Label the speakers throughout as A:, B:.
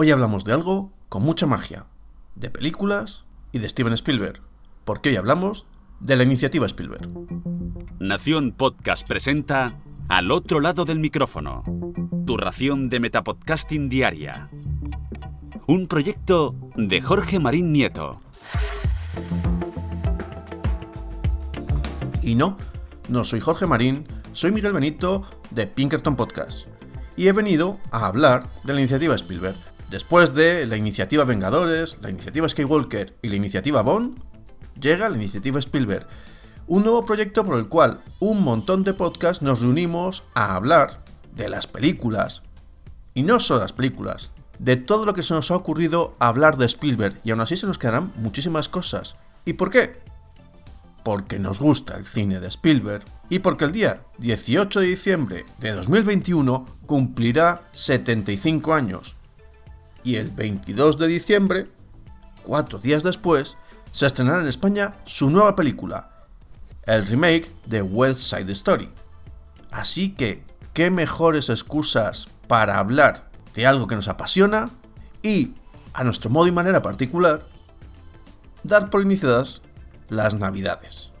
A: Hoy hablamos de algo con mucha magia, de películas y de Steven Spielberg, porque hoy hablamos de la iniciativa Spielberg.
B: Nación Podcast presenta Al otro lado del micrófono, tu ración de Metapodcasting Diaria. Un proyecto de Jorge Marín Nieto.
A: Y no, no soy Jorge Marín, soy Miguel Benito de Pinkerton Podcast. Y he venido a hablar de la iniciativa Spielberg. Después de la iniciativa Vengadores, la iniciativa Skywalker y la iniciativa Bond, llega la iniciativa Spielberg. Un nuevo proyecto por el cual un montón de podcasts nos reunimos a hablar de las películas. Y no solo las películas, de todo lo que se nos ha ocurrido hablar de Spielberg. Y aún así se nos quedarán muchísimas cosas. ¿Y por qué? porque nos gusta el cine de Spielberg y porque el día 18 de diciembre de 2021 cumplirá 75 años. Y el 22 de diciembre, cuatro días después, se estrenará en España su nueva película, el remake de West Side Story. Así que, ¿qué mejores excusas para hablar de algo que nos apasiona y, a nuestro modo y manera particular, dar por iniciadas las navidades.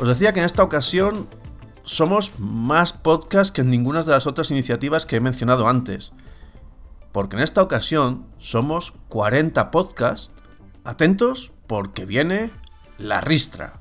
A: Os decía que en esta ocasión somos más podcast que en ninguna de las otras iniciativas que he mencionado antes. Porque en esta ocasión somos 40 podcasts. Atentos porque viene la ristra.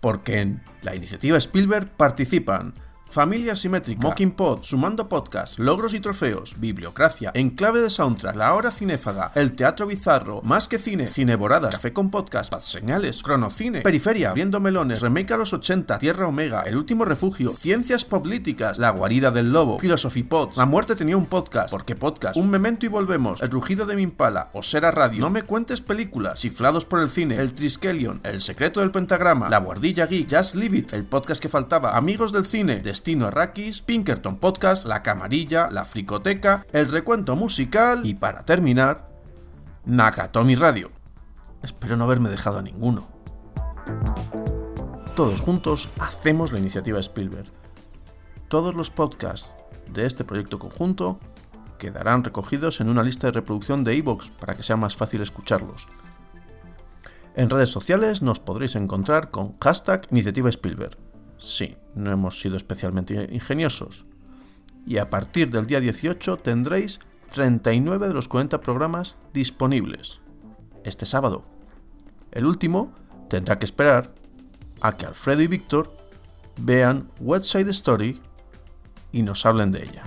A: Porque en la iniciativa Spielberg participan Familia Simétrica, Mocking Pod, Sumando Podcast, Logros y Trofeos, Bibliocracia, Enclave de Soundtrack, La Hora Cinéfaga, El Teatro Bizarro, Más que Cine, Cineboradas, Café con Podcast, Paz Señales, Cronocine, Periferia, Viendo Melones, Remake a los 80, Tierra Omega, El Último Refugio, Ciencias Políticas, La Guarida del Lobo, Philosophy Pod, La Muerte tenía un podcast, Porque Podcast, Un Memento y Volvemos, El Rugido de mi Impala, Osera Radio, No me cuentes películas, Chiflados por el Cine, El Triskelion, El Secreto del Pentagrama, La Guardilla Geek, Just Leave It, El Podcast que faltaba, Amigos del Cine, Destino Arrakis, Pinkerton Podcast, La Camarilla, La Fricoteca, El Recuento Musical y para terminar, Nakatomi Radio. Espero no haberme dejado a ninguno. Todos juntos hacemos la iniciativa Spielberg. Todos los podcasts de este proyecto conjunto quedarán recogidos en una lista de reproducción de iVoox para que sea más fácil escucharlos. En redes sociales nos podréis encontrar con hashtag Iniciativa Spielberg. Sí, no hemos sido especialmente ingeniosos. Y a partir del día 18 tendréis 39 de los 40 programas disponibles. Este sábado. El último tendrá que esperar a que Alfredo y Víctor vean West Story y nos hablen de ella.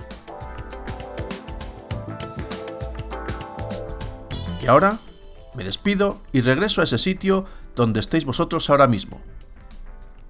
A: Y ahora me despido y regreso a ese sitio donde estéis vosotros ahora mismo